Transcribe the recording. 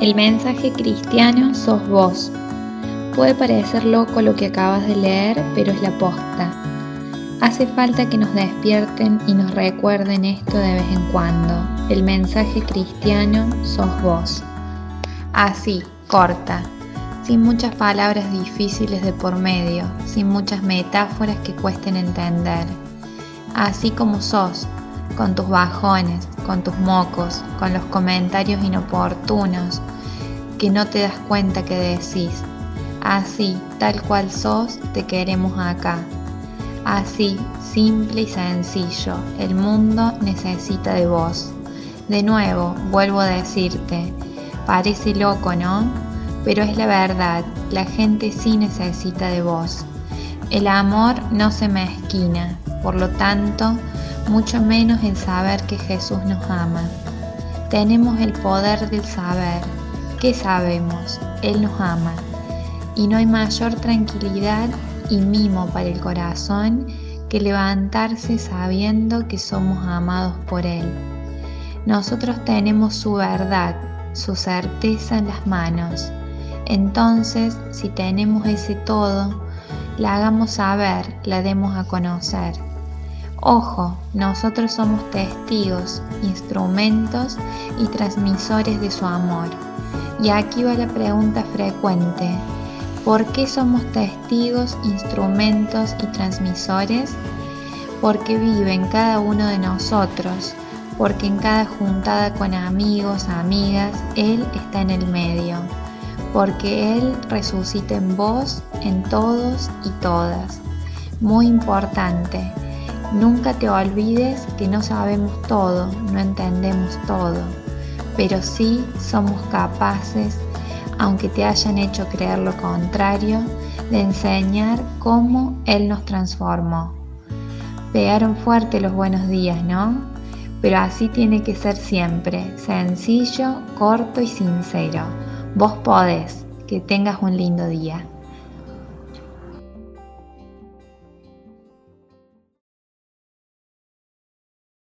El mensaje cristiano sos vos. Puede parecer loco lo que acabas de leer, pero es la posta. Hace falta que nos despierten y nos recuerden esto de vez en cuando. El mensaje cristiano sos vos. Así, corta, sin muchas palabras difíciles de por medio, sin muchas metáforas que cuesten entender. Así como sos, con tus bajones, con tus mocos, con los comentarios inoportunos que no te das cuenta que decís. Así, tal cual sos, te queremos acá. Así, simple y sencillo, el mundo necesita de vos. De nuevo, vuelvo a decirte, parece loco, ¿no? Pero es la verdad, la gente sí necesita de vos. El amor no se mezquina, por lo tanto, mucho menos el saber que Jesús nos ama. Tenemos el poder del saber. ¿Qué sabemos? Él nos ama. Y no hay mayor tranquilidad y mimo para el corazón que levantarse sabiendo que somos amados por Él. Nosotros tenemos su verdad, su certeza en las manos. Entonces, si tenemos ese todo, la hagamos saber, la demos a conocer. Ojo, nosotros somos testigos, instrumentos y transmisores de su amor. Y aquí va la pregunta frecuente. ¿Por qué somos testigos, instrumentos y transmisores? Porque vive en cada uno de nosotros, porque en cada juntada con amigos, amigas, Él está en el medio, porque Él resucita en vos, en todos y todas. Muy importante, Nunca te olvides que no sabemos todo, no entendemos todo, pero sí somos capaces, aunque te hayan hecho creer lo contrario, de enseñar cómo Él nos transformó. Pegaron fuerte los buenos días, ¿no? Pero así tiene que ser siempre, sencillo, corto y sincero. Vos podés, que tengas un lindo día.